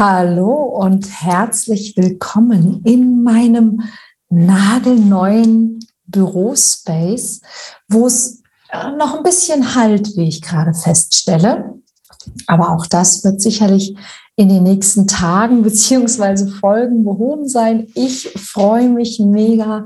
Hallo und herzlich willkommen in meinem nagelneuen Bürospace, wo es äh, noch ein bisschen halt, wie ich gerade feststelle. Aber auch das wird sicherlich in den nächsten Tagen beziehungsweise Folgen behoben sein. Ich freue mich mega,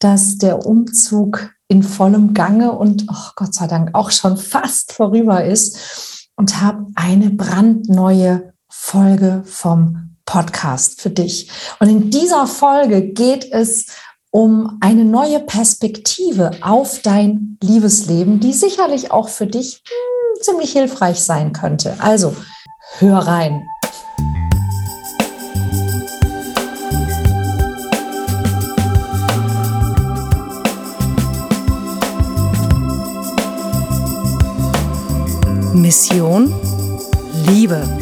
dass der Umzug in vollem Gange und oh Gott sei Dank auch schon fast vorüber ist und habe eine brandneue Folge vom Podcast für dich. Und in dieser Folge geht es um eine neue Perspektive auf dein Liebesleben, die sicherlich auch für dich hm, ziemlich hilfreich sein könnte. Also, hör rein. Mission Liebe.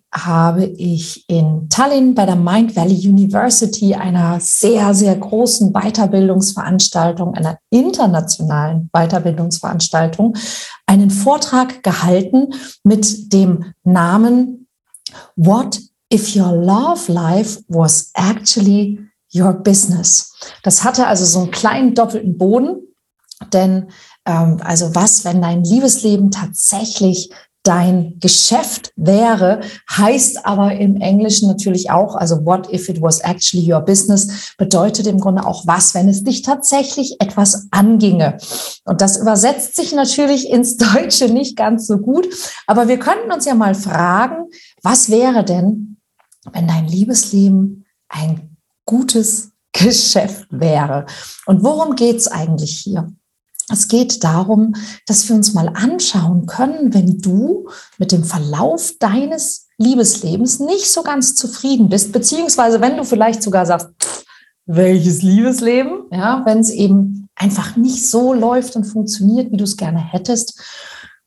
habe ich in Tallinn bei der Mind Valley University, einer sehr, sehr großen Weiterbildungsveranstaltung, einer internationalen Weiterbildungsveranstaltung, einen Vortrag gehalten mit dem Namen What if your love life was actually your business? Das hatte also so einen kleinen doppelten Boden, denn ähm, also was, wenn dein Liebesleben tatsächlich dein Geschäft wäre, heißt aber im Englischen natürlich auch, also what if it was actually your business, bedeutet im Grunde auch was, wenn es dich tatsächlich etwas anginge. Und das übersetzt sich natürlich ins Deutsche nicht ganz so gut, aber wir könnten uns ja mal fragen, was wäre denn, wenn dein Liebesleben ein gutes Geschäft wäre? Und worum geht's eigentlich hier? Es geht darum, dass wir uns mal anschauen können, wenn du mit dem Verlauf deines Liebeslebens nicht so ganz zufrieden bist, beziehungsweise wenn du vielleicht sogar sagst, pff, welches Liebesleben, ja, wenn es eben einfach nicht so läuft und funktioniert, wie du es gerne hättest,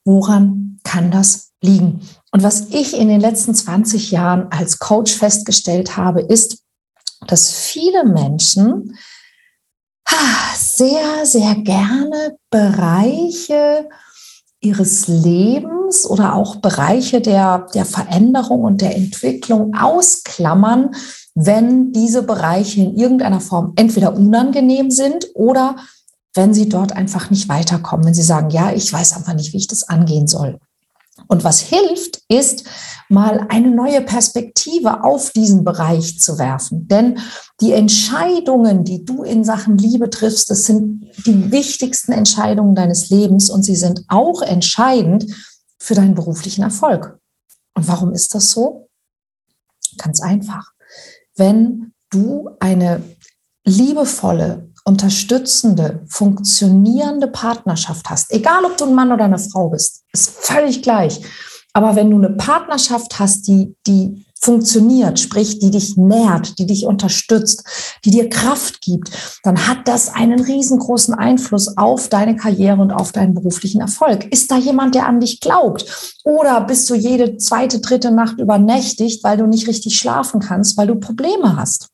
woran kann das liegen? Und was ich in den letzten 20 Jahren als Coach festgestellt habe, ist, dass viele Menschen sehr, sehr gerne Bereiche ihres Lebens oder auch Bereiche der, der Veränderung und der Entwicklung ausklammern, wenn diese Bereiche in irgendeiner Form entweder unangenehm sind oder wenn sie dort einfach nicht weiterkommen, wenn sie sagen, ja, ich weiß einfach nicht, wie ich das angehen soll. Und was hilft, ist mal eine neue Perspektive auf diesen Bereich zu werfen. Denn die Entscheidungen, die du in Sachen Liebe triffst, das sind die wichtigsten Entscheidungen deines Lebens und sie sind auch entscheidend für deinen beruflichen Erfolg. Und warum ist das so? Ganz einfach. Wenn du eine liebevolle, unterstützende, funktionierende Partnerschaft hast, egal ob du ein Mann oder eine Frau bist, ist völlig gleich. Aber wenn du eine Partnerschaft hast, die, die funktioniert, sprich, die dich nährt, die dich unterstützt, die dir Kraft gibt, dann hat das einen riesengroßen Einfluss auf deine Karriere und auf deinen beruflichen Erfolg. Ist da jemand, der an dich glaubt? Oder bist du jede zweite, dritte Nacht übernächtigt, weil du nicht richtig schlafen kannst, weil du Probleme hast?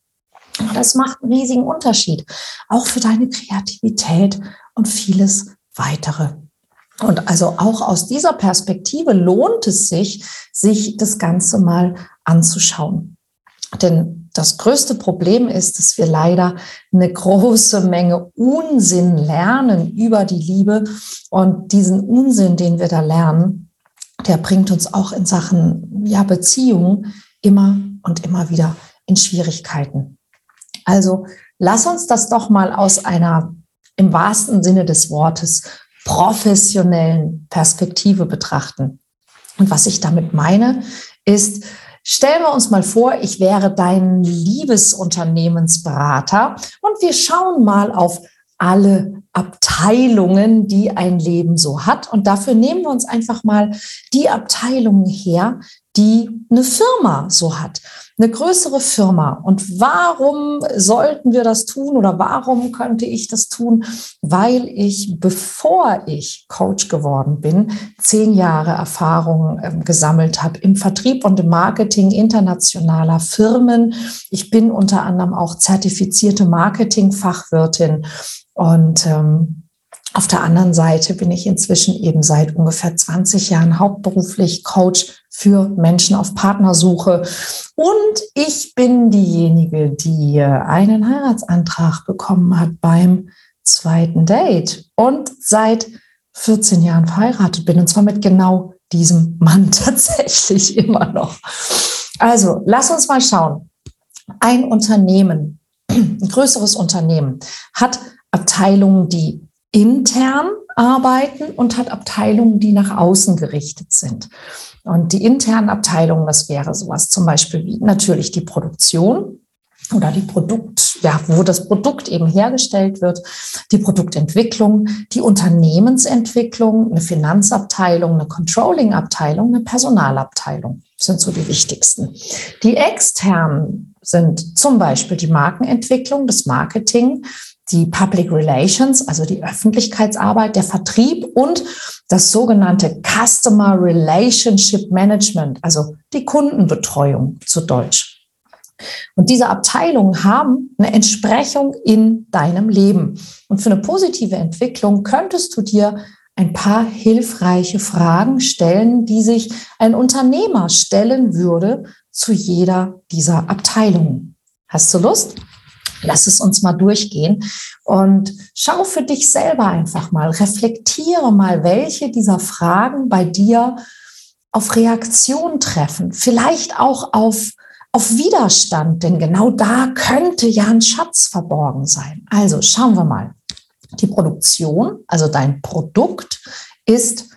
Das macht einen riesigen Unterschied, auch für deine Kreativität und vieles weitere. Und also auch aus dieser Perspektive lohnt es sich, sich das Ganze mal anzuschauen. Denn das größte Problem ist, dass wir leider eine große Menge Unsinn lernen über die Liebe. Und diesen Unsinn, den wir da lernen, der bringt uns auch in Sachen ja, Beziehungen immer und immer wieder in Schwierigkeiten. Also lass uns das doch mal aus einer im wahrsten Sinne des Wortes professionellen Perspektive betrachten. Und was ich damit meine, ist, stellen wir uns mal vor, ich wäre dein Liebesunternehmensberater und wir schauen mal auf alle Abteilungen, die ein Leben so hat. Und dafür nehmen wir uns einfach mal die Abteilungen her, die eine Firma so hat eine größere Firma. Und warum sollten wir das tun oder warum könnte ich das tun? Weil ich, bevor ich Coach geworden bin, zehn Jahre Erfahrung äh, gesammelt habe im Vertrieb und im Marketing internationaler Firmen. Ich bin unter anderem auch zertifizierte Marketingfachwirtin und ähm, auf der anderen Seite bin ich inzwischen eben seit ungefähr 20 Jahren hauptberuflich Coach für Menschen auf Partnersuche. Und ich bin diejenige, die einen Heiratsantrag bekommen hat beim zweiten Date und seit 14 Jahren verheiratet bin. Und zwar mit genau diesem Mann tatsächlich immer noch. Also, lass uns mal schauen. Ein Unternehmen, ein größeres Unternehmen, hat Abteilungen, die intern arbeiten und hat Abteilungen, die nach außen gerichtet sind. Und die internen Abteilungen, das wäre sowas zum Beispiel wie natürlich die Produktion oder die Produkt, ja, wo das Produkt eben hergestellt wird, die Produktentwicklung, die Unternehmensentwicklung, eine Finanzabteilung, eine Controlling-Abteilung, eine Personalabteilung sind so die wichtigsten. Die externen sind zum Beispiel die Markenentwicklung, das Marketing, die Public Relations, also die Öffentlichkeitsarbeit, der Vertrieb und das sogenannte Customer Relationship Management, also die Kundenbetreuung zu Deutsch. Und diese Abteilungen haben eine Entsprechung in deinem Leben. Und für eine positive Entwicklung könntest du dir ein paar hilfreiche Fragen stellen, die sich ein Unternehmer stellen würde zu jeder dieser Abteilungen. Hast du Lust? Lass es uns mal durchgehen und schau für dich selber einfach mal, reflektiere mal, welche dieser Fragen bei dir auf Reaktion treffen, vielleicht auch auf, auf Widerstand, denn genau da könnte ja ein Schatz verborgen sein. Also schauen wir mal. Die Produktion, also dein Produkt, ist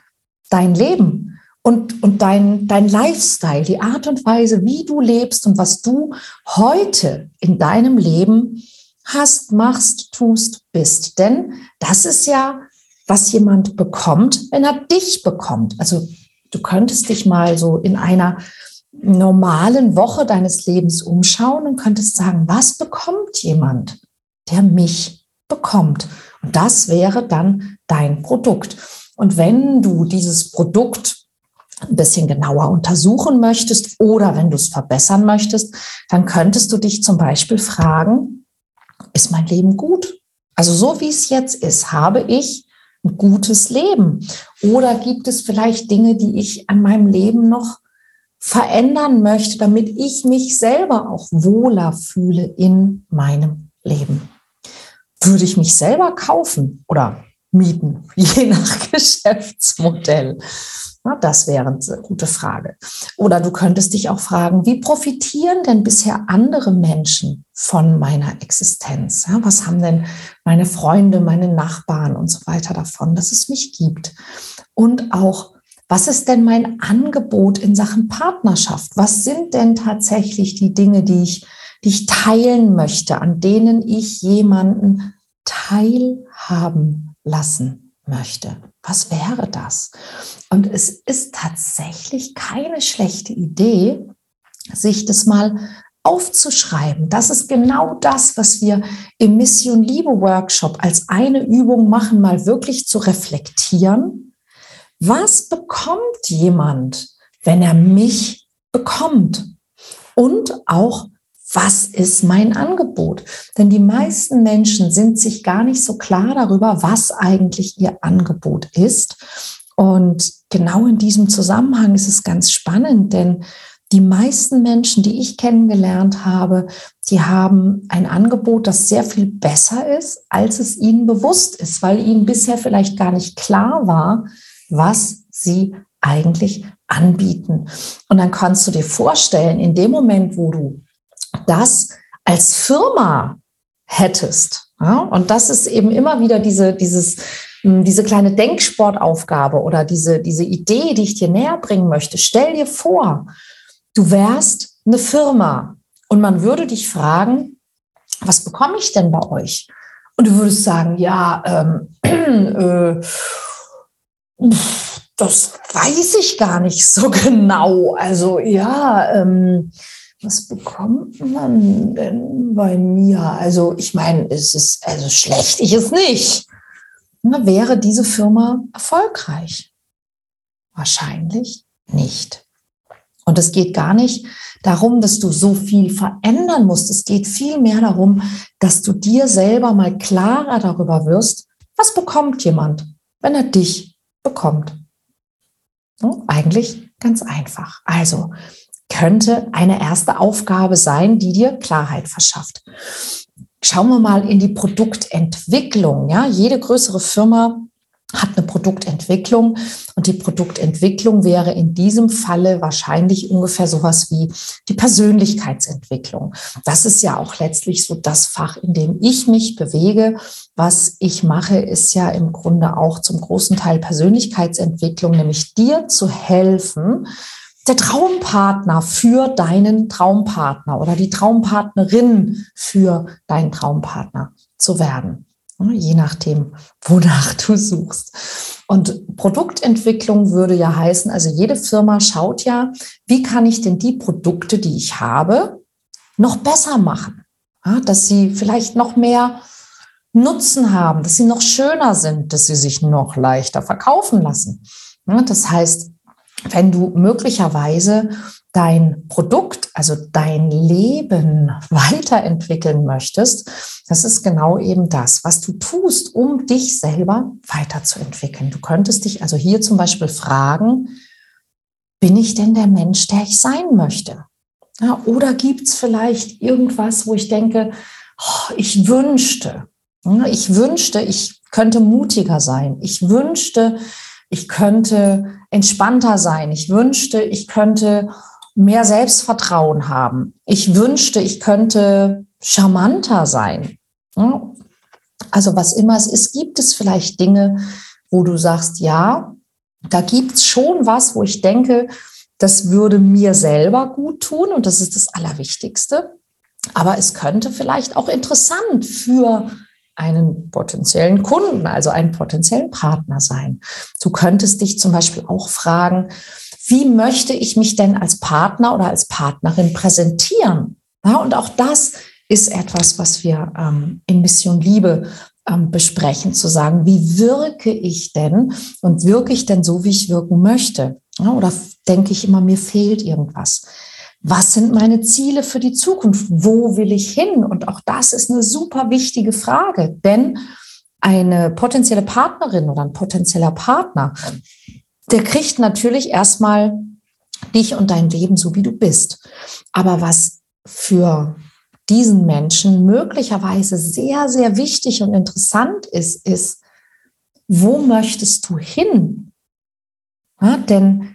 dein Leben und, und dein, dein Lifestyle, die Art und Weise, wie du lebst und was du heute in deinem Leben hast, machst, tust, bist. Denn das ist ja, was jemand bekommt, wenn er dich bekommt. Also du könntest dich mal so in einer normalen Woche deines Lebens umschauen und könntest sagen, was bekommt jemand, der mich bekommt? Und das wäre dann dein Produkt. Und wenn du dieses Produkt ein bisschen genauer untersuchen möchtest oder wenn du es verbessern möchtest, dann könntest du dich zum Beispiel fragen, ist mein Leben gut? Also so wie es jetzt ist, habe ich ein gutes Leben? Oder gibt es vielleicht Dinge, die ich an meinem Leben noch verändern möchte, damit ich mich selber auch wohler fühle in meinem Leben? Würde ich mich selber kaufen oder mieten, je nach Geschäftsmodell? Das wäre eine gute Frage. Oder du könntest dich auch fragen, wie profitieren denn bisher andere Menschen von meiner Existenz? Was haben denn meine Freunde, meine Nachbarn und so weiter davon, dass es mich gibt? Und auch, was ist denn mein Angebot in Sachen Partnerschaft? Was sind denn tatsächlich die Dinge, die ich, die ich teilen möchte, an denen ich jemanden teilhaben lassen möchte? Was wäre das? Und es ist tatsächlich keine schlechte Idee, sich das mal aufzuschreiben. Das ist genau das, was wir im Mission Liebe Workshop als eine Übung machen, mal wirklich zu reflektieren. Was bekommt jemand, wenn er mich bekommt? Und auch, was ist mein Angebot? Denn die meisten Menschen sind sich gar nicht so klar darüber, was eigentlich ihr Angebot ist. Und genau in diesem Zusammenhang ist es ganz spannend, denn die meisten Menschen, die ich kennengelernt habe, die haben ein Angebot, das sehr viel besser ist, als es ihnen bewusst ist, weil ihnen bisher vielleicht gar nicht klar war, was sie eigentlich anbieten. Und dann kannst du dir vorstellen, in dem Moment, wo du das als Firma hättest. Ja? Und das ist eben immer wieder diese, dieses, hm, diese kleine Denksportaufgabe oder diese, diese Idee, die ich dir näher bringen möchte. Stell dir vor, du wärst eine Firma und man würde dich fragen, was bekomme ich denn bei euch? Und du würdest sagen, ja, ähm, äh, das weiß ich gar nicht so genau. Also ja, ähm, was bekommt man denn bei mir? Also ich meine, es ist also schlecht, ich es nicht. Na, wäre diese Firma erfolgreich? Wahrscheinlich nicht. Und es geht gar nicht darum, dass du so viel verändern musst. Es geht vielmehr darum, dass du dir selber mal klarer darüber wirst, was bekommt jemand, wenn er dich bekommt. Hm? Eigentlich ganz einfach. Also könnte eine erste Aufgabe sein, die dir Klarheit verschafft. Schauen wir mal in die Produktentwicklung. Ja, jede größere Firma hat eine Produktentwicklung und die Produktentwicklung wäre in diesem Falle wahrscheinlich ungefähr sowas wie die Persönlichkeitsentwicklung. Das ist ja auch letztlich so das Fach, in dem ich mich bewege. Was ich mache, ist ja im Grunde auch zum großen Teil Persönlichkeitsentwicklung, nämlich dir zu helfen, der Traumpartner für deinen Traumpartner oder die Traumpartnerin für deinen Traumpartner zu werden. Je nachdem, wonach du suchst. Und Produktentwicklung würde ja heißen, also jede Firma schaut ja, wie kann ich denn die Produkte, die ich habe, noch besser machen? Dass sie vielleicht noch mehr Nutzen haben, dass sie noch schöner sind, dass sie sich noch leichter verkaufen lassen. Das heißt, wenn du möglicherweise dein Produkt, also dein Leben weiterentwickeln möchtest, das ist genau eben das, was du tust, um dich selber weiterzuentwickeln. Du könntest dich also hier zum Beispiel fragen, bin ich denn der Mensch, der ich sein möchte? Ja, oder gibt es vielleicht irgendwas, wo ich denke, oh, ich wünschte, ich wünschte, ich könnte mutiger sein. Ich wünschte, ich könnte entspannter sein. Ich wünschte, ich könnte mehr Selbstvertrauen haben. Ich wünschte, ich könnte charmanter sein. Also was immer es ist, gibt es vielleicht Dinge, wo du sagst, ja, da gibt es schon was, wo ich denke, das würde mir selber gut tun und das ist das Allerwichtigste. Aber es könnte vielleicht auch interessant für einen potenziellen Kunden, also einen potenziellen Partner sein. Du könntest dich zum Beispiel auch fragen, wie möchte ich mich denn als Partner oder als Partnerin präsentieren? Ja, und auch das ist etwas, was wir ähm, in Mission Liebe ähm, besprechen, zu sagen, wie wirke ich denn und wirke ich denn so, wie ich wirken möchte? Ja, oder denke ich immer, mir fehlt irgendwas? Was sind meine Ziele für die Zukunft? Wo will ich hin? Und auch das ist eine super wichtige Frage, denn eine potenzielle Partnerin oder ein potenzieller Partner, der kriegt natürlich erstmal dich und dein Leben so, wie du bist. Aber was für diesen Menschen möglicherweise sehr, sehr wichtig und interessant ist, ist, wo möchtest du hin? Ja, denn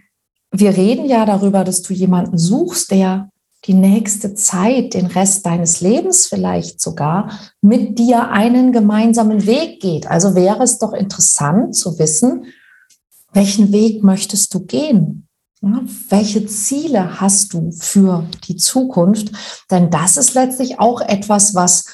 wir reden ja darüber, dass du jemanden suchst, der die nächste Zeit, den Rest deines Lebens vielleicht sogar, mit dir einen gemeinsamen Weg geht. Also wäre es doch interessant zu wissen, welchen Weg möchtest du gehen? Ja, welche Ziele hast du für die Zukunft? Denn das ist letztlich auch etwas, was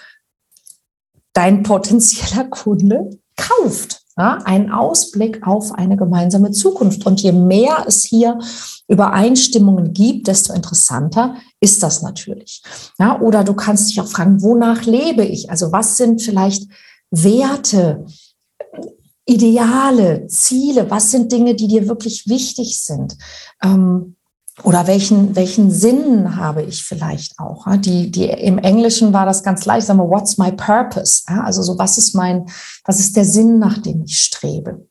dein potenzieller Kunde kauft. Ja, ein Ausblick auf eine gemeinsame Zukunft. Und je mehr es hier Übereinstimmungen gibt, desto interessanter ist das natürlich. Ja, oder du kannst dich auch fragen, wonach lebe ich? Also was sind vielleicht Werte, Ideale, Ziele? Was sind Dinge, die dir wirklich wichtig sind? Ähm, oder welchen, welchen Sinn habe ich vielleicht auch? Die, die, Im Englischen war das ganz leicht, sagen wir, what's my purpose? Also so, was ist mein, was ist der Sinn, nach dem ich strebe?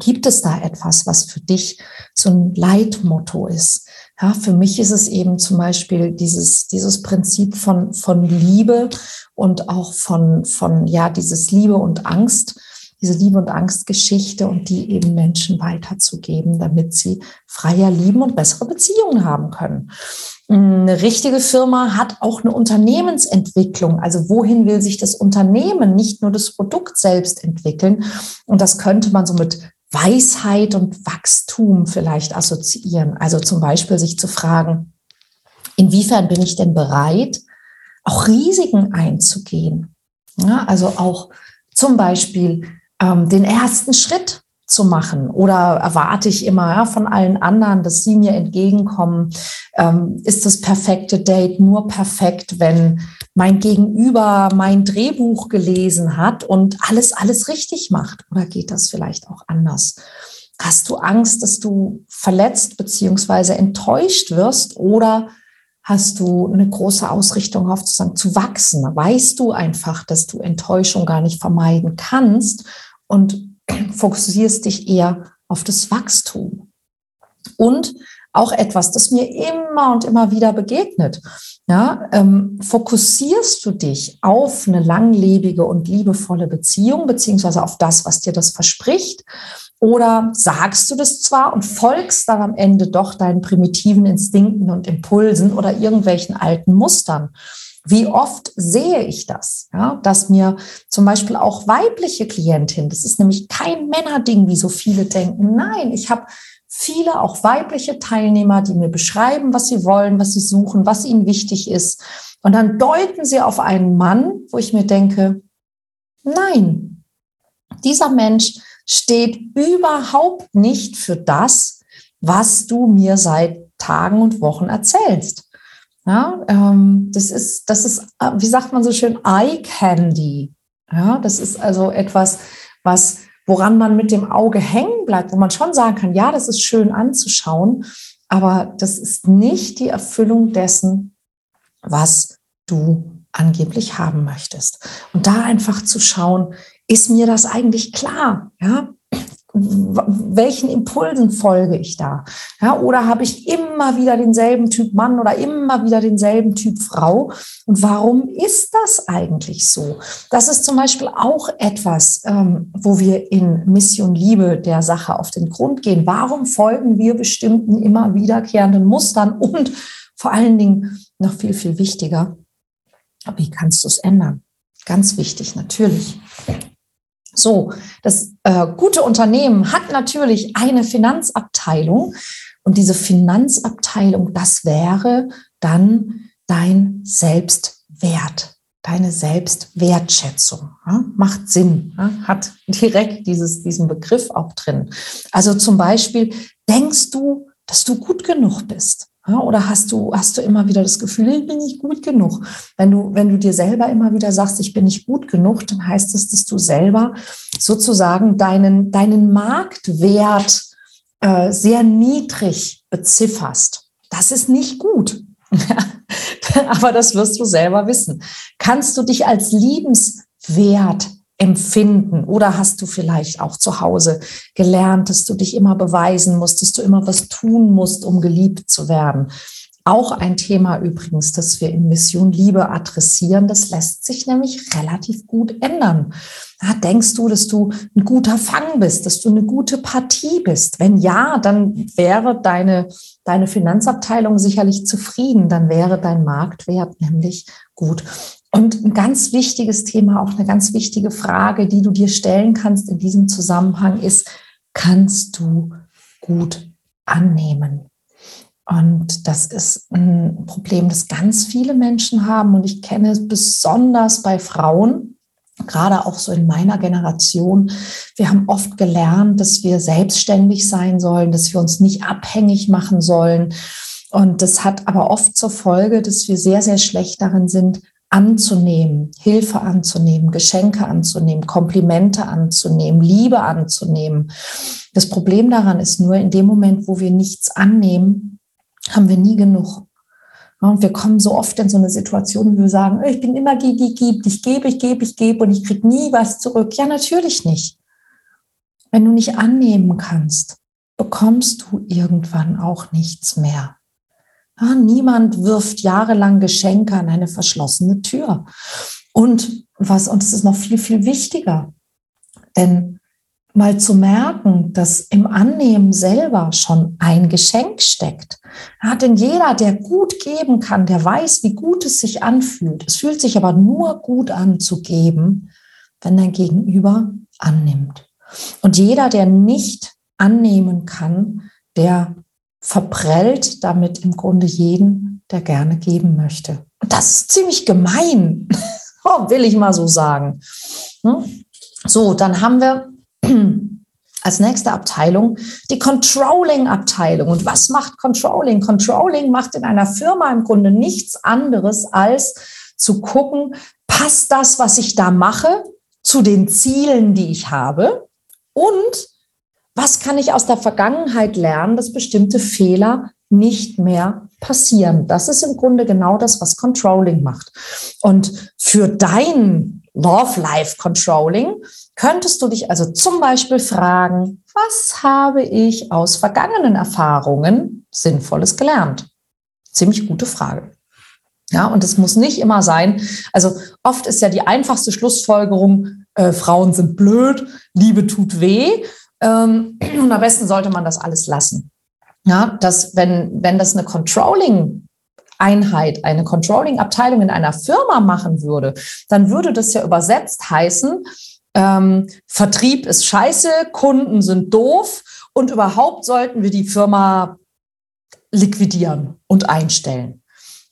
Gibt es da etwas, was für dich so ein Leitmotto ist? Ja, für mich ist es eben zum Beispiel dieses, dieses Prinzip von, von Liebe und auch von, von, ja, dieses Liebe und Angst diese Liebe- und Angstgeschichte und die eben Menschen weiterzugeben, damit sie freier lieben und bessere Beziehungen haben können. Eine richtige Firma hat auch eine Unternehmensentwicklung. Also wohin will sich das Unternehmen, nicht nur das Produkt selbst entwickeln? Und das könnte man so mit Weisheit und Wachstum vielleicht assoziieren. Also zum Beispiel sich zu fragen, inwiefern bin ich denn bereit, auch Risiken einzugehen? Ja, also auch zum Beispiel ähm, den ersten Schritt zu machen? Oder erwarte ich immer ja, von allen anderen, dass sie mir entgegenkommen? Ähm, ist das perfekte Date nur perfekt, wenn mein Gegenüber mein Drehbuch gelesen hat und alles, alles richtig macht? Oder geht das vielleicht auch anders? Hast du Angst, dass du verletzt beziehungsweise enttäuscht wirst oder hast du eine große Ausrichtung auf zu wachsen? Weißt du einfach, dass du Enttäuschung gar nicht vermeiden kannst und fokussierst dich eher auf das Wachstum? Und auch etwas, das mir immer und immer wieder begegnet. Ja, ähm, fokussierst du dich auf eine langlebige und liebevolle Beziehung, beziehungsweise auf das, was dir das verspricht? Oder sagst du das zwar und folgst dann am Ende doch deinen primitiven Instinkten und Impulsen oder irgendwelchen alten Mustern? Wie oft sehe ich das? Ja, dass mir zum Beispiel auch weibliche Klientinnen, das ist nämlich kein Männerding, wie so viele denken. Nein, ich habe viele auch weibliche Teilnehmer, die mir beschreiben, was sie wollen, was sie suchen, was ihnen wichtig ist. Und dann deuten sie auf einen Mann, wo ich mir denke, nein, dieser Mensch steht überhaupt nicht für das, was du mir seit Tagen und Wochen erzählst. Ja, ähm, das ist, das ist, äh, wie sagt man so schön, Eye Candy. Ja, das ist also etwas, was, woran man mit dem Auge hängen bleibt, wo man schon sagen kann, ja, das ist schön anzuschauen, aber das ist nicht die Erfüllung dessen, was du angeblich haben möchtest. Und da einfach zu schauen, ist mir das eigentlich klar? Ja? Welchen Impulsen folge ich da? Ja, oder habe ich immer wieder denselben Typ Mann oder immer wieder denselben Typ Frau? Und warum ist das eigentlich so? Das ist zum Beispiel auch etwas, ähm, wo wir in Mission Liebe der Sache auf den Grund gehen. Warum folgen wir bestimmten immer wiederkehrenden Mustern? Und vor allen Dingen noch viel, viel wichtiger, wie kannst du es ändern? Ganz wichtig, natürlich. So, das äh, gute Unternehmen hat natürlich eine Finanzabteilung und diese Finanzabteilung, das wäre dann dein Selbstwert, deine Selbstwertschätzung. Ja? Macht Sinn, ja? hat direkt dieses, diesen Begriff auch drin. Also zum Beispiel, denkst du, dass du gut genug bist? Ja, oder hast du, hast du immer wieder das Gefühl, ich bin nicht gut genug? Wenn du, wenn du dir selber immer wieder sagst, ich bin nicht gut genug, dann heißt es, dass du selber sozusagen deinen, deinen Marktwert äh, sehr niedrig bezifferst. Das ist nicht gut. Aber das wirst du selber wissen. Kannst du dich als liebenswert empfinden? Oder hast du vielleicht auch zu Hause gelernt, dass du dich immer beweisen musst, dass du immer was tun musst, um geliebt zu werden? Auch ein Thema übrigens, das wir in Mission Liebe adressieren. Das lässt sich nämlich relativ gut ändern. Ja, denkst du, dass du ein guter Fang bist, dass du eine gute Partie bist? Wenn ja, dann wäre deine, deine Finanzabteilung sicherlich zufrieden. Dann wäre dein Marktwert nämlich gut. Und ein ganz wichtiges Thema, auch eine ganz wichtige Frage, die du dir stellen kannst in diesem Zusammenhang ist, kannst du gut annehmen? Und das ist ein Problem, das ganz viele Menschen haben. Und ich kenne es besonders bei Frauen, gerade auch so in meiner Generation. Wir haben oft gelernt, dass wir selbstständig sein sollen, dass wir uns nicht abhängig machen sollen. Und das hat aber oft zur Folge, dass wir sehr, sehr schlecht darin sind, anzunehmen, Hilfe anzunehmen, Geschenke anzunehmen, Komplimente anzunehmen, Liebe anzunehmen. Das Problem daran ist nur, in dem Moment, wo wir nichts annehmen, haben wir nie genug. Und wir kommen so oft in so eine Situation, wo wir sagen, ich bin immer die, die gibt, ich gebe, ich gebe, ich gebe und ich kriege nie was zurück. Ja, natürlich nicht. Wenn du nicht annehmen kannst, bekommst du irgendwann auch nichts mehr. Ja, niemand wirft jahrelang Geschenke an eine verschlossene Tür. Und was, und es ist noch viel, viel wichtiger, denn mal zu merken, dass im Annehmen selber schon ein Geschenk steckt. Ja, denn jeder, der gut geben kann, der weiß, wie gut es sich anfühlt. Es fühlt sich aber nur gut an zu geben, wenn dein Gegenüber annimmt. Und jeder, der nicht annehmen kann, der verprellt damit im Grunde jeden, der gerne geben möchte. Und das ist ziemlich gemein, oh, will ich mal so sagen. Hm? So, dann haben wir Als nächste Abteilung die Controlling-Abteilung. Und was macht Controlling? Controlling macht in einer Firma im Grunde nichts anderes als zu gucken, passt das, was ich da mache, zu den Zielen, die ich habe? Und was kann ich aus der Vergangenheit lernen, dass bestimmte Fehler nicht mehr passieren? Das ist im Grunde genau das, was Controlling macht. Und für dein Love Life Controlling könntest du dich also zum Beispiel fragen, was habe ich aus vergangenen Erfahrungen Sinnvolles gelernt? Ziemlich gute Frage. Ja, und es muss nicht immer sein. Also oft ist ja die einfachste Schlussfolgerung, äh, Frauen sind blöd, Liebe tut weh. Ähm, und am besten sollte man das alles lassen. Ja, dass wenn, wenn das eine Controlling Einheit, eine Controlling-Abteilung in einer Firma machen würde, dann würde das ja übersetzt heißen, ähm, Vertrieb ist scheiße, Kunden sind doof und überhaupt sollten wir die Firma liquidieren und einstellen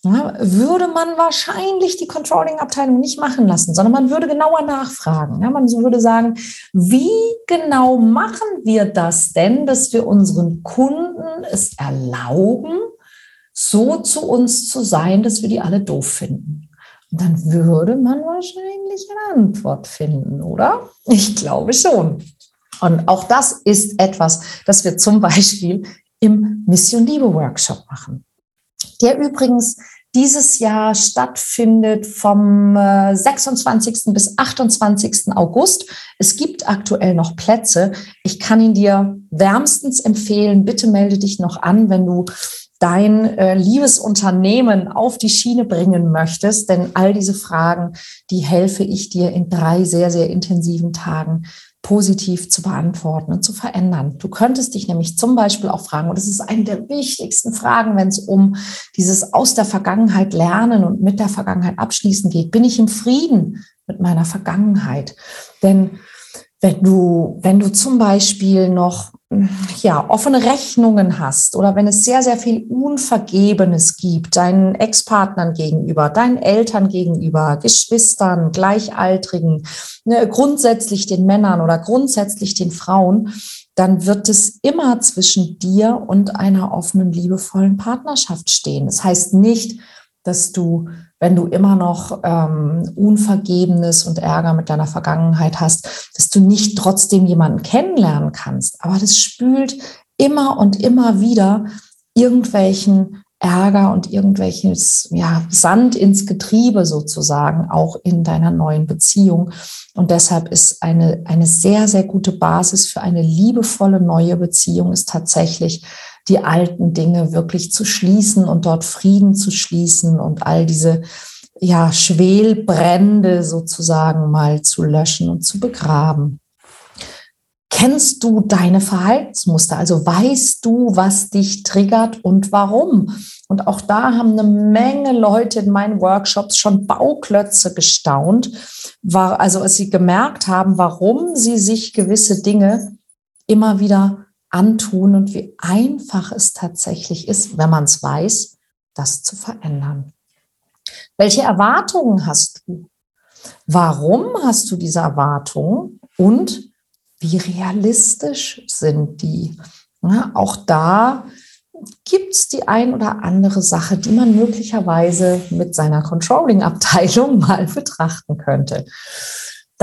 ja, würde man wahrscheinlich die Controlling-Abteilung nicht machen lassen, sondern man würde genauer nachfragen. Ja, man würde sagen, wie genau machen wir das denn, dass wir unseren Kunden es erlauben, so zu uns zu sein, dass wir die alle doof finden? Und dann würde man wahrscheinlich eine Antwort finden, oder? Ich glaube schon. Und auch das ist etwas, das wir zum Beispiel im Mission Liebe Workshop machen der übrigens dieses Jahr stattfindet vom 26. Äh, bis 28. August. Es gibt aktuell noch Plätze. Ich kann ihn dir wärmstens empfehlen. Bitte melde dich noch an, wenn du dein äh, liebes Unternehmen auf die Schiene bringen möchtest. Denn all diese Fragen, die helfe ich dir in drei sehr, sehr intensiven Tagen positiv zu beantworten und zu verändern. Du könntest dich nämlich zum Beispiel auch fragen, und das ist eine der wichtigsten Fragen, wenn es um dieses aus der Vergangenheit lernen und mit der Vergangenheit abschließen geht. Bin ich im Frieden mit meiner Vergangenheit? Denn wenn du, wenn du zum Beispiel noch ja, offene Rechnungen hast oder wenn es sehr, sehr viel Unvergebenes gibt, deinen Ex-Partnern gegenüber, deinen Eltern gegenüber, Geschwistern, Gleichaltrigen, ne, grundsätzlich den Männern oder grundsätzlich den Frauen, dann wird es immer zwischen dir und einer offenen, liebevollen Partnerschaft stehen. Das heißt nicht, dass du, wenn du immer noch ähm, Unvergebenes und Ärger mit deiner Vergangenheit hast, dass du nicht trotzdem jemanden kennenlernen kannst. Aber das spült immer und immer wieder irgendwelchen Ärger und irgendwelches ja, Sand ins Getriebe sozusagen auch in deiner neuen Beziehung. Und deshalb ist eine, eine sehr, sehr gute Basis für eine liebevolle neue Beziehung ist tatsächlich die alten Dinge wirklich zu schließen und dort Frieden zu schließen und all diese ja, Schwelbrände sozusagen mal zu löschen und zu begraben. Kennst du deine Verhaltensmuster? Also weißt du, was dich triggert und warum? Und auch da haben eine Menge Leute in meinen Workshops schon Bauklötze gestaunt, war, also als sie gemerkt haben, warum sie sich gewisse Dinge immer wieder antun und wie einfach es tatsächlich ist, wenn man es weiß, das zu verändern. Welche Erwartungen hast du? Warum hast du diese Erwartungen und wie realistisch sind die? Ja, auch da gibt es die ein oder andere Sache, die man möglicherweise mit seiner Controlling-Abteilung mal betrachten könnte.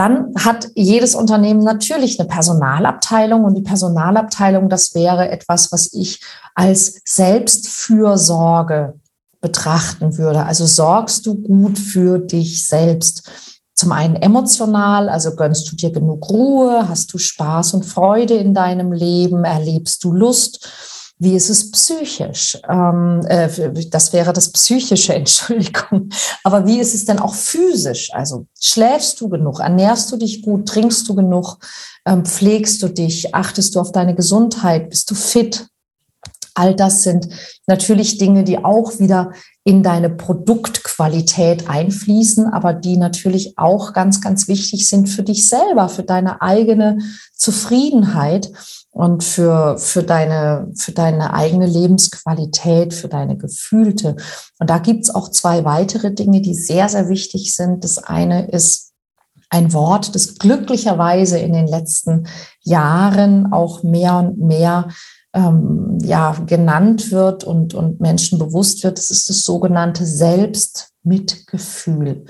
Dann hat jedes Unternehmen natürlich eine Personalabteilung und die Personalabteilung, das wäre etwas, was ich als Selbstfürsorge betrachten würde. Also sorgst du gut für dich selbst. Zum einen emotional, also gönnst du dir genug Ruhe, hast du Spaß und Freude in deinem Leben, erlebst du Lust wie ist es psychisch? Ähm, äh, das wäre das psychische, Entschuldigung. Aber wie ist es denn auch physisch? Also schläfst du genug? Ernährst du dich gut? Trinkst du genug? Ähm, pflegst du dich? Achtest du auf deine Gesundheit? Bist du fit? All das sind natürlich Dinge, die auch wieder in deine Produktqualität einfließen, aber die natürlich auch ganz, ganz wichtig sind für dich selber, für deine eigene Zufriedenheit und für, für, deine, für deine eigene Lebensqualität, für deine Gefühlte. Und da gibt's auch zwei weitere Dinge, die sehr, sehr wichtig sind. Das eine ist ein Wort, das glücklicherweise in den letzten Jahren auch mehr und mehr ähm, ja, genannt wird und, und Menschen bewusst wird. Das ist das sogenannte Selbstmitgefühl.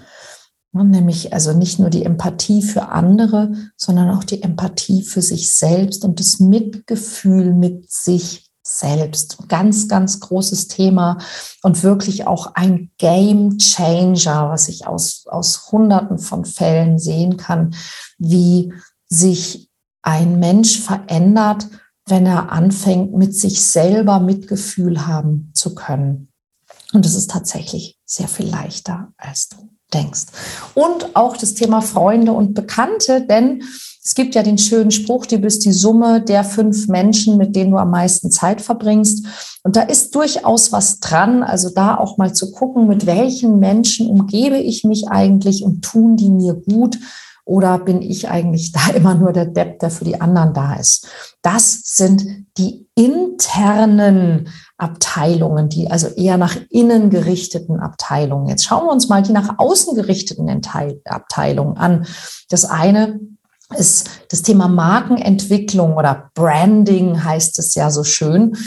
Nämlich also nicht nur die Empathie für andere, sondern auch die Empathie für sich selbst und das Mitgefühl mit sich selbst. Ganz, ganz großes Thema und wirklich auch ein Game Changer, was ich aus, aus Hunderten von Fällen sehen kann, wie sich ein Mensch verändert, wenn er anfängt, mit sich selber Mitgefühl haben zu können. Und es ist tatsächlich sehr viel leichter, als du denkst. Und auch das Thema Freunde und Bekannte, denn es gibt ja den schönen Spruch, du bist die Summe der fünf Menschen, mit denen du am meisten Zeit verbringst. Und da ist durchaus was dran. Also da auch mal zu gucken, mit welchen Menschen umgebe ich mich eigentlich und tun die mir gut oder bin ich eigentlich da immer nur der Depp, der für die anderen da ist? Das sind die internen Abteilungen, die also eher nach innen gerichteten Abteilungen. Jetzt schauen wir uns mal die nach außen gerichteten Abteilungen an. Das eine ist das Thema Markenentwicklung oder Branding heißt es ja so schön,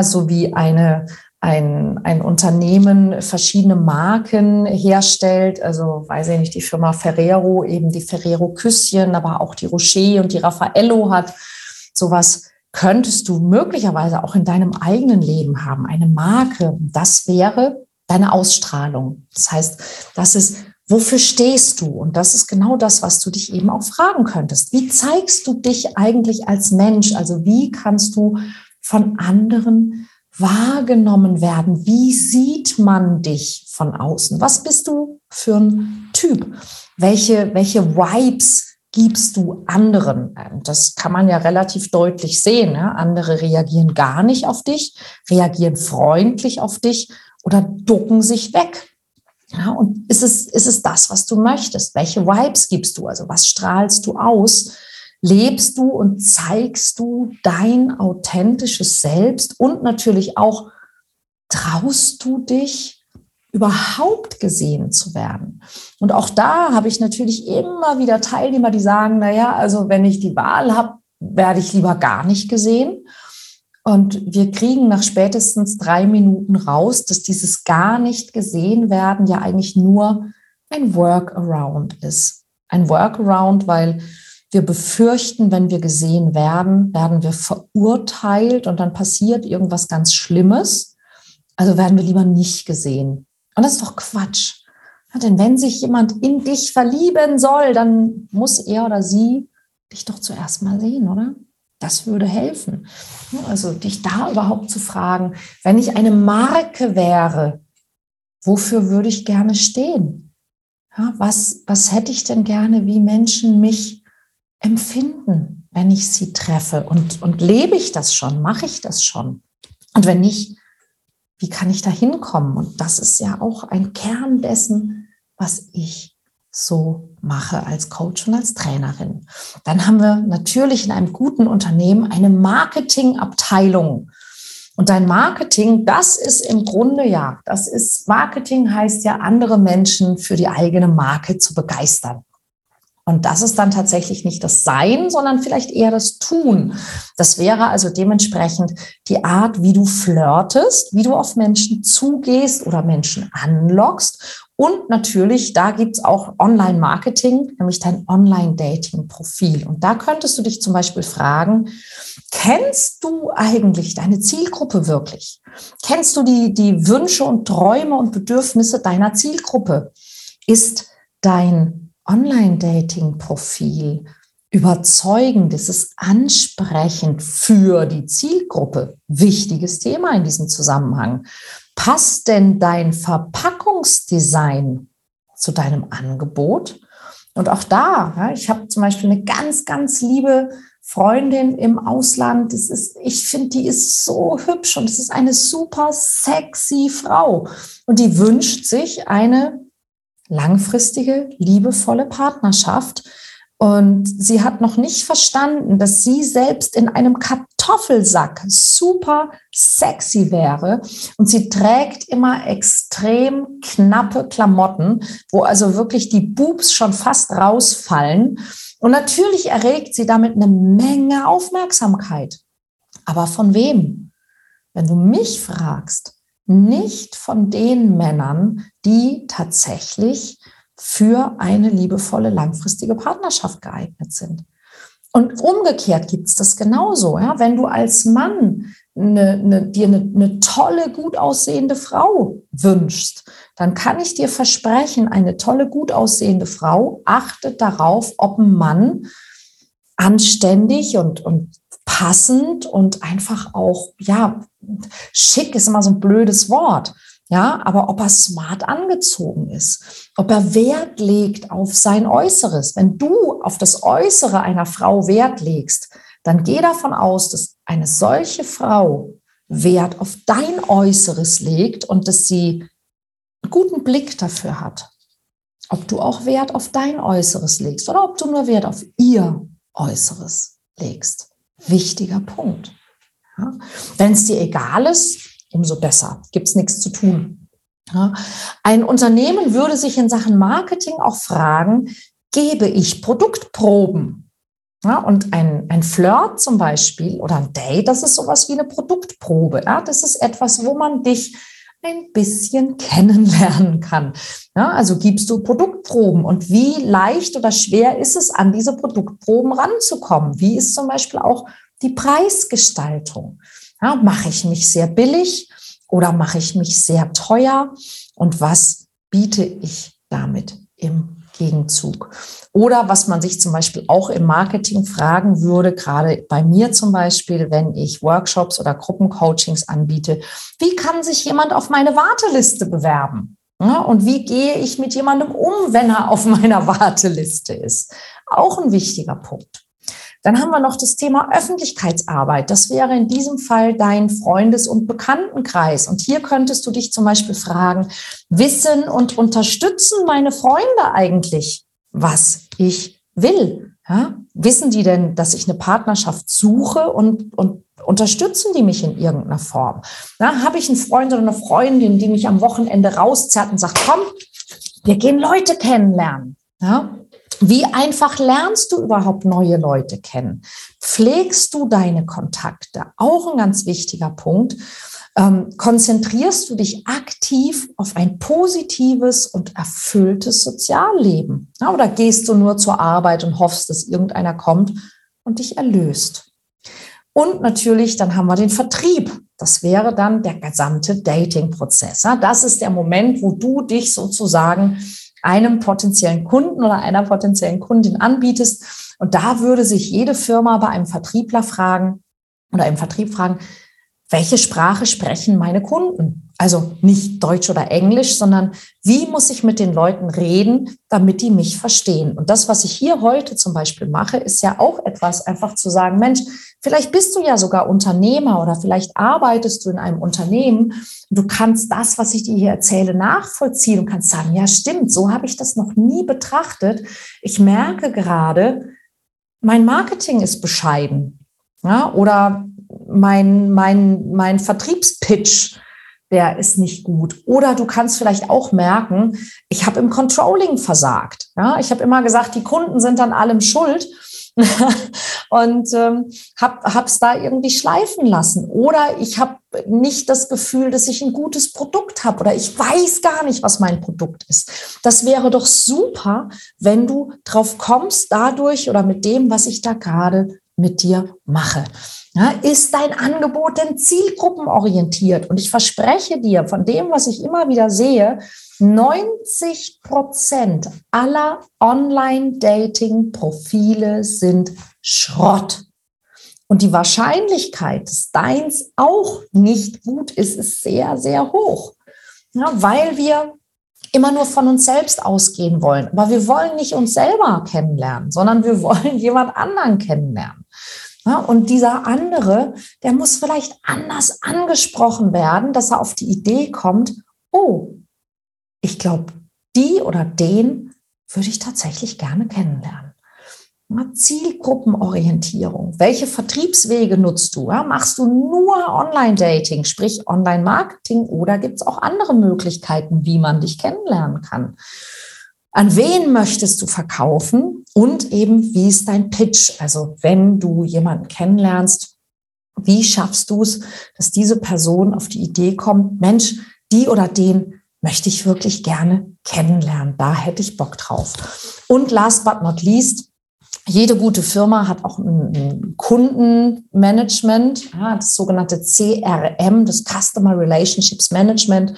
so wie eine ein, ein Unternehmen verschiedene Marken herstellt, also weiß ich nicht, die Firma Ferrero, eben die Ferrero Küsschen, aber auch die Rocher und die Raffaello hat, sowas könntest du möglicherweise auch in deinem eigenen Leben haben, eine Marke. Das wäre deine Ausstrahlung. Das heißt, das ist, wofür stehst du? Und das ist genau das, was du dich eben auch fragen könntest. Wie zeigst du dich eigentlich als Mensch? Also wie kannst du von anderen wahrgenommen werden? Wie sieht man dich von außen? Was bist du für ein Typ? Welche, welche Vibes gibst du anderen? Ähm, das kann man ja relativ deutlich sehen. Ne? Andere reagieren gar nicht auf dich, reagieren freundlich auf dich oder ducken sich weg. Ja, und ist es, ist es das, was du möchtest? Welche Vibes gibst du? Also was strahlst du aus? lebst du und zeigst du dein authentisches Selbst und natürlich auch traust du dich überhaupt gesehen zu werden. Und auch da habe ich natürlich immer wieder Teilnehmer, die sagen, naja, also wenn ich die Wahl habe, werde ich lieber gar nicht gesehen. Und wir kriegen nach spätestens drei Minuten raus, dass dieses gar nicht gesehen werden ja eigentlich nur ein Workaround ist. Ein Workaround, weil wir befürchten, wenn wir gesehen werden, werden wir verurteilt und dann passiert irgendwas ganz Schlimmes. Also werden wir lieber nicht gesehen. Und das ist doch Quatsch. Ja, denn wenn sich jemand in dich verlieben soll, dann muss er oder sie dich doch zuerst mal sehen, oder? Das würde helfen. Also dich da überhaupt zu fragen, wenn ich eine Marke wäre, wofür würde ich gerne stehen? Ja, was, was hätte ich denn gerne, wie Menschen mich empfinden, wenn ich sie treffe? Und, und lebe ich das schon? Mache ich das schon? Und wenn nicht, wie kann ich da hinkommen? Und das ist ja auch ein Kern dessen, was ich so mache als Coach und als Trainerin. Dann haben wir natürlich in einem guten Unternehmen eine Marketingabteilung. Und dein Marketing, das ist im Grunde ja, das ist Marketing heißt ja, andere Menschen für die eigene Marke zu begeistern. Und das ist dann tatsächlich nicht das Sein, sondern vielleicht eher das Tun. Das wäre also dementsprechend die Art, wie du flirtest, wie du auf Menschen zugehst oder Menschen anlockst. Und natürlich, da gibt's auch Online-Marketing, nämlich dein Online-Dating-Profil. Und da könntest du dich zum Beispiel fragen, kennst du eigentlich deine Zielgruppe wirklich? Kennst du die, die Wünsche und Träume und Bedürfnisse deiner Zielgruppe? Ist dein Online-Dating-Profil überzeugend, ist es ansprechend für die Zielgruppe? Wichtiges Thema in diesem Zusammenhang. Passt denn dein Verpackungsdesign zu deinem Angebot? Und auch da, ich habe zum Beispiel eine ganz, ganz liebe Freundin im Ausland. Das ist, ich finde, die ist so hübsch und es ist eine super sexy Frau. Und die wünscht sich eine langfristige, liebevolle Partnerschaft Und sie hat noch nicht verstanden, dass sie selbst in einem Kartoffelsack super sexy wäre. Und sie trägt immer extrem knappe Klamotten, wo also wirklich die Boobs schon fast rausfallen. Und natürlich erregt sie damit eine Menge Aufmerksamkeit. Aber von wem? Wenn du mich fragst, nicht von den Männern, die tatsächlich für eine liebevolle, langfristige Partnerschaft geeignet sind. Und umgekehrt gibt es das genauso. Ja? Wenn du als Mann eine, eine, dir eine, eine tolle, gut aussehende Frau wünschst, dann kann ich dir versprechen, eine tolle, gut aussehende Frau achtet darauf, ob ein Mann anständig und, und passend und einfach auch, ja, schick ist immer so ein blödes Wort. Ja, aber ob er smart angezogen ist, ob er Wert legt auf sein Äußeres. Wenn du auf das Äußere einer Frau Wert legst, dann geh davon aus, dass eine solche Frau Wert auf dein Äußeres legt und dass sie einen guten Blick dafür hat. Ob du auch Wert auf dein Äußeres legst oder ob du nur Wert auf ihr Äußeres legst. Wichtiger Punkt. Ja? Wenn es dir egal ist, umso besser. Gibt es nichts zu tun. Ja? Ein Unternehmen würde sich in Sachen Marketing auch fragen, gebe ich Produktproben? Ja, und ein, ein Flirt zum Beispiel oder ein Date, das ist sowas wie eine Produktprobe. Ja? Das ist etwas, wo man dich ein bisschen kennenlernen kann. Ja, also gibst du Produktproben und wie leicht oder schwer ist es, an diese Produktproben ranzukommen? Wie ist zum Beispiel auch die Preisgestaltung? Ja, mache ich mich sehr billig oder mache ich mich sehr teuer? Und was biete ich damit im Gegenzug? Oder was man sich zum Beispiel auch im Marketing fragen würde, gerade bei mir zum Beispiel, wenn ich Workshops oder Gruppencoachings anbiete, wie kann sich jemand auf meine Warteliste bewerben? Und wie gehe ich mit jemandem um, wenn er auf meiner Warteliste ist? Auch ein wichtiger Punkt. Dann haben wir noch das Thema Öffentlichkeitsarbeit. Das wäre in diesem Fall dein Freundes- und Bekanntenkreis. Und hier könntest du dich zum Beispiel fragen, wissen und unterstützen meine Freunde eigentlich, was ich will? Ja? Wissen die denn, dass ich eine Partnerschaft suche und, und unterstützen die mich in irgendeiner Form? Habe ich einen Freund oder eine Freundin, die mich am Wochenende rauszerrt und sagt, komm, wir gehen Leute kennenlernen. Ja? Wie einfach lernst du überhaupt neue Leute kennen? Pflegst du deine Kontakte? Auch ein ganz wichtiger Punkt. Ähm, konzentrierst du dich aktiv auf ein positives und erfülltes Sozialleben? Ja, oder gehst du nur zur Arbeit und hoffst, dass irgendeiner kommt und dich erlöst? Und natürlich, dann haben wir den Vertrieb. Das wäre dann der gesamte Dating-Prozess. Ja, das ist der Moment, wo du dich sozusagen einem potenziellen Kunden oder einer potenziellen Kundin anbietest. Und da würde sich jede Firma bei einem Vertriebler fragen oder im Vertrieb fragen, welche Sprache sprechen meine Kunden? Also nicht Deutsch oder Englisch, sondern wie muss ich mit den Leuten reden, damit die mich verstehen? Und das, was ich hier heute zum Beispiel mache, ist ja auch etwas, einfach zu sagen, Mensch, vielleicht bist du ja sogar Unternehmer oder vielleicht arbeitest du in einem Unternehmen. Du kannst das, was ich dir hier erzähle, nachvollziehen und kannst sagen, ja, stimmt, so habe ich das noch nie betrachtet. Ich merke gerade, mein Marketing ist bescheiden. Ja, oder mein, mein, mein Vertriebspitch, der ist nicht gut. Oder du kannst vielleicht auch merken, ich habe im Controlling versagt. Ja, ich habe immer gesagt, die Kunden sind an allem schuld und ähm, habe es da irgendwie schleifen lassen. Oder ich habe nicht das Gefühl, dass ich ein gutes Produkt habe oder ich weiß gar nicht, was mein Produkt ist. Das wäre doch super, wenn du drauf kommst, dadurch oder mit dem, was ich da gerade mit dir mache. Ja, ist dein Angebot denn zielgruppenorientiert? Und ich verspreche dir, von dem, was ich immer wieder sehe, 90 Prozent aller Online-Dating-Profile sind Schrott. Und die Wahrscheinlichkeit, dass deins auch nicht gut ist, ist sehr, sehr hoch. Ja, weil wir immer nur von uns selbst ausgehen wollen. Aber wir wollen nicht uns selber kennenlernen, sondern wir wollen jemand anderen kennenlernen. Und dieser andere, der muss vielleicht anders angesprochen werden, dass er auf die Idee kommt, oh, ich glaube, die oder den würde ich tatsächlich gerne kennenlernen. Zielgruppenorientierung. Welche Vertriebswege nutzt du? Machst du nur Online-Dating, sprich Online-Marketing oder gibt es auch andere Möglichkeiten, wie man dich kennenlernen kann? An wen möchtest du verkaufen? Und eben, wie ist dein Pitch? Also wenn du jemanden kennenlernst, wie schaffst du es, dass diese Person auf die Idee kommt, Mensch, die oder den möchte ich wirklich gerne kennenlernen. Da hätte ich Bock drauf. Und last but not least, jede gute Firma hat auch ein, Kundenmanagement, das sogenannte CRM, das Customer Relationships Management.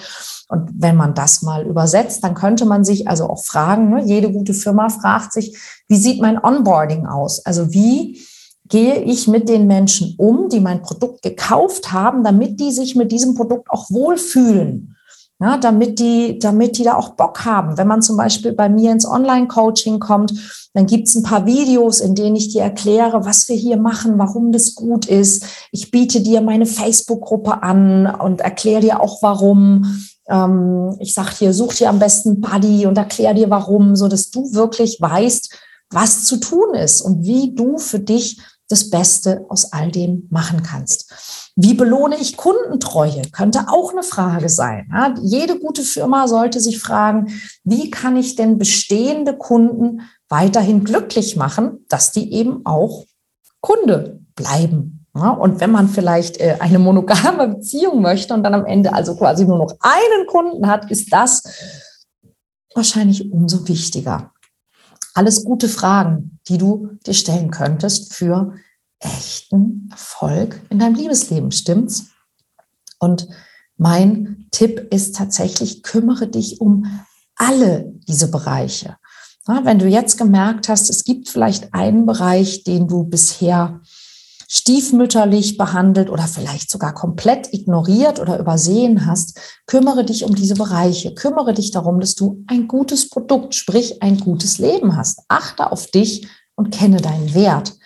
Und wenn man das mal übersetzt, dann könnte man sich also auch fragen, ne, jede gute Firma fragt sich, wie sieht mein Onboarding aus? Also wie gehe ich mit den Menschen um, die mein Produkt gekauft haben, damit die sich mit diesem Produkt auch wohlfühlen? ja, damit die, damit die da auch Bock haben. Wenn man zum Beispiel bei mir ins Online-Coaching kommt, dann gibt's ein paar Videos, in denen ich dir erkläre, was wir hier machen, warum das gut ist. Ich biete dir meine Facebook-Gruppe an und erkläre dir auch, warum. Ähm, ich sag dir, such dir am besten Buddy und erkläre dir, warum, so dass du wirklich weißt, was zu tun ist und wie du für dich das Beste aus all dem machen kannst. Wie belohne ich Kundentreue? Könnte auch eine Frage sein. Ja, jede gute Firma sollte sich fragen, wie kann ich denn bestehende Kunden weiterhin glücklich machen, dass die eben auch Kunde bleiben. Ja, und wenn man vielleicht äh, eine monogame Beziehung möchte und dann am Ende also quasi nur noch einen Kunden hat, ist das wahrscheinlich umso wichtiger. Alles gute Fragen, die du dir stellen könntest für echten Erfolg in deinem Liebesleben, stimmt's? Und mein Tipp ist tatsächlich, kümmere dich um alle diese Bereiche. Ja, wenn du jetzt gemerkt hast, es gibt vielleicht einen Bereich, den du bisher stiefmütterlich behandelt oder vielleicht sogar komplett ignoriert oder übersehen hast, kümmere dich um diese Bereiche. Kümmere dich darum, dass du ein gutes Produkt, sprich ein gutes Leben hast. Achte auf dich und kenne deinen Wert.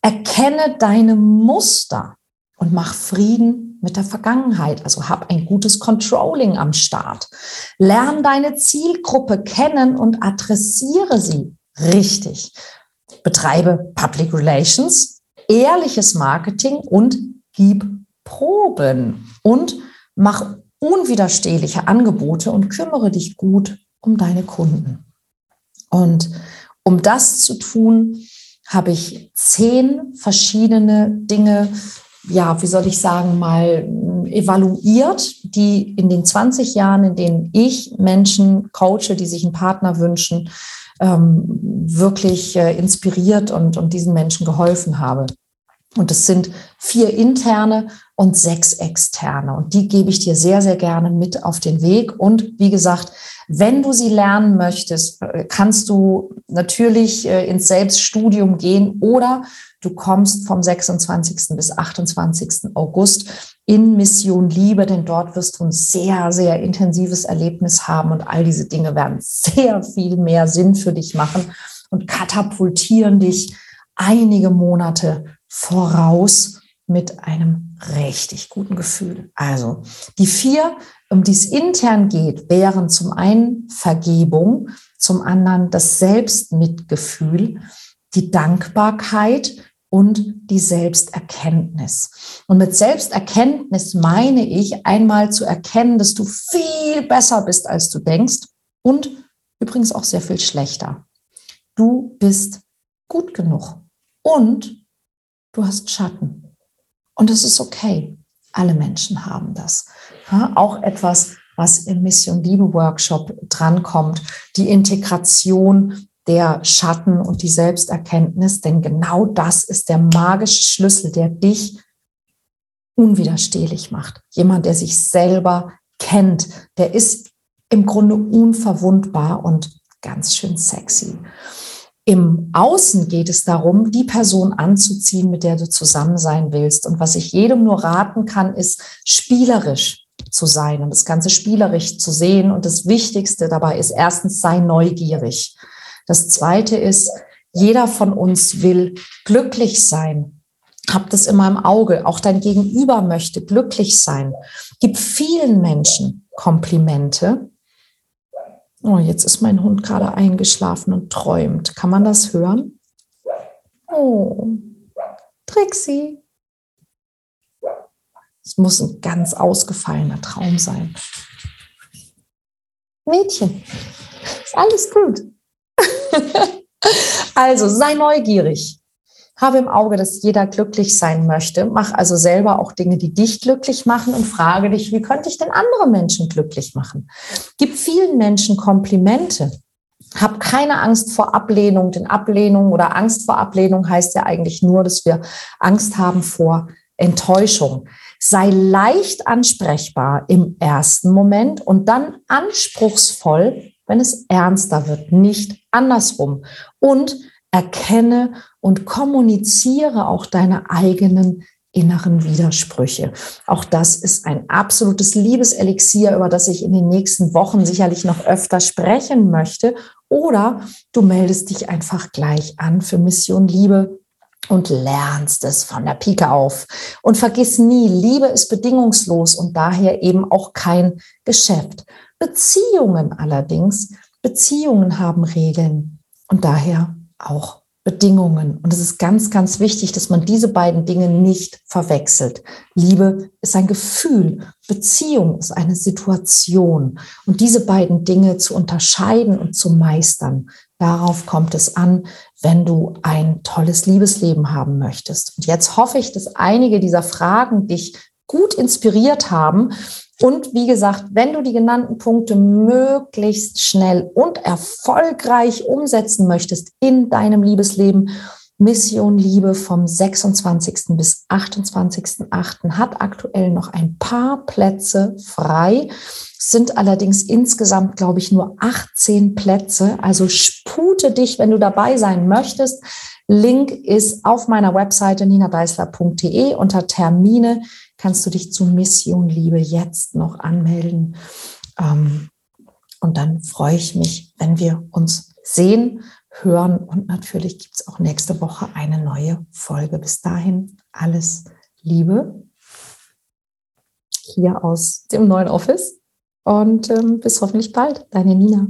Erkenne deine Muster und mach Frieden mit der Vergangenheit. Also hab ein gutes Controlling am Start. Lern deine Zielgruppe kennen und adressiere sie richtig. Betreibe Public Relations, ehrliches Marketing und gib Proben und mach unwiderstehliche Angebote und kümmere dich gut um deine Kunden. Und um das zu tun, habe ich zehn verschiedene Dinge, ja, wie soll ich sagen, mal evaluiert, die in den 20 Jahren, in denen ich Menschen coache, die sich einen Partner wünschen, ähm, wirklich äh, inspiriert und, und diesen Menschen geholfen habe. Und es sind vier interne und sechs externe. Und die gebe ich dir sehr, sehr gerne mit auf den Weg. Und wie gesagt, wenn du sie lernen möchtest, äh, kannst du natürlich äh, ins Selbststudium gehen oder du kommst vom 26. bis 28. August in Mission Liebe, denn dort wirst du ein sehr, sehr intensives Erlebnis haben und all diese Dinge werden sehr viel mehr Sinn für dich machen und katapultieren dich einige Monate voraus mit einem richtig guten Gefühl. Also die vier, um die es intern geht, wären zum einen Vergebung, zum anderen das Selbstmitgefühl, die Dankbarkeit und die Selbsterkenntnis. Und mit Selbsterkenntnis meine ich einmal zu erkennen, dass du viel besser bist, als du denkst und übrigens auch sehr viel schlechter. Du bist gut genug und du hast Schatten. Und das ist okay. Alle Menschen haben das. Ja, auch etwas, was im Mission Liebe Workshop drankommt, die Integration der Schatten und die Selbsterkenntnis, denn genau das ist der magische Schlüssel, der dich unwiderstehlich macht. Jemand, der sich selber kennt, der ist im Grunde unverwundbar und ganz schön sexy. Im Außen geht es darum, die Person anzuziehen, mit der du zusammen sein willst. Und was ich jedem nur raten kann, ist spielerisch zu sein und das Ganze spielerisch zu sehen. Und das Wichtigste dabei ist erstens, sei neugierig. Das zweite ist, jeder von uns will glücklich sein. Hab das immer im Auge. Auch dein Gegenüber möchte glücklich sein. Gib vielen Menschen Komplimente Oh, jetzt ist mein Hund gerade eingeschlafen und träumt. Kann man das hören? Oh, Trixie. Es muss ein ganz ausgefallener Traum sein. Mädchen, ist alles gut. also sei neugierig. Habe im Auge, dass jeder glücklich sein möchte. Mach also selber auch Dinge, die dich glücklich machen und frage dich, wie könnte ich denn andere Menschen glücklich machen? Gib vielen Menschen Komplimente. Hab keine Angst vor Ablehnung, denn Ablehnung oder Angst vor Ablehnung heißt ja eigentlich nur, dass wir Angst haben vor Enttäuschung. Sei leicht ansprechbar im ersten Moment und dann anspruchsvoll, wenn es ernster wird, nicht andersrum. Und erkenne und kommuniziere auch deine eigenen inneren Widersprüche. Auch das ist ein absolutes Liebeselixier, über das ich in den nächsten Wochen sicherlich noch öfter sprechen möchte. Oder du meldest dich einfach gleich an für Mission Liebe und lernst es von der Pike auf. Und vergiss nie, Liebe ist bedingungslos und daher eben auch kein Geschäft. Beziehungen allerdings, Beziehungen haben Regeln und daher auch Bedingungen. Und es ist ganz, ganz wichtig, dass man diese beiden Dinge nicht verwechselt. Liebe ist ein Gefühl, Beziehung ist eine Situation. Und diese beiden Dinge zu unterscheiden und zu meistern, darauf kommt es an, wenn du ein tolles Liebesleben haben möchtest. Und jetzt hoffe ich, dass einige dieser Fragen dich gut inspiriert haben und wie gesagt, wenn du die genannten Punkte möglichst schnell und erfolgreich umsetzen möchtest in deinem Liebesleben, Mission Liebe vom 26. bis 28.8. hat aktuell noch ein paar Plätze frei, sind allerdings insgesamt, glaube ich, nur 18 Plätze. Also spute dich, wenn du dabei sein möchtest. Link ist auf meiner Webseite ninadeisler.de unter Termine kannst du dich zu Mission Liebe jetzt noch anmelden. Ähm, und dann freue ich mich, wenn wir uns sehen, hören und natürlich gibt es auch nächste Woche eine neue Folge. Bis dahin alles Liebe hier aus dem neuen Office und ähm, bis hoffentlich bald, deine Nina.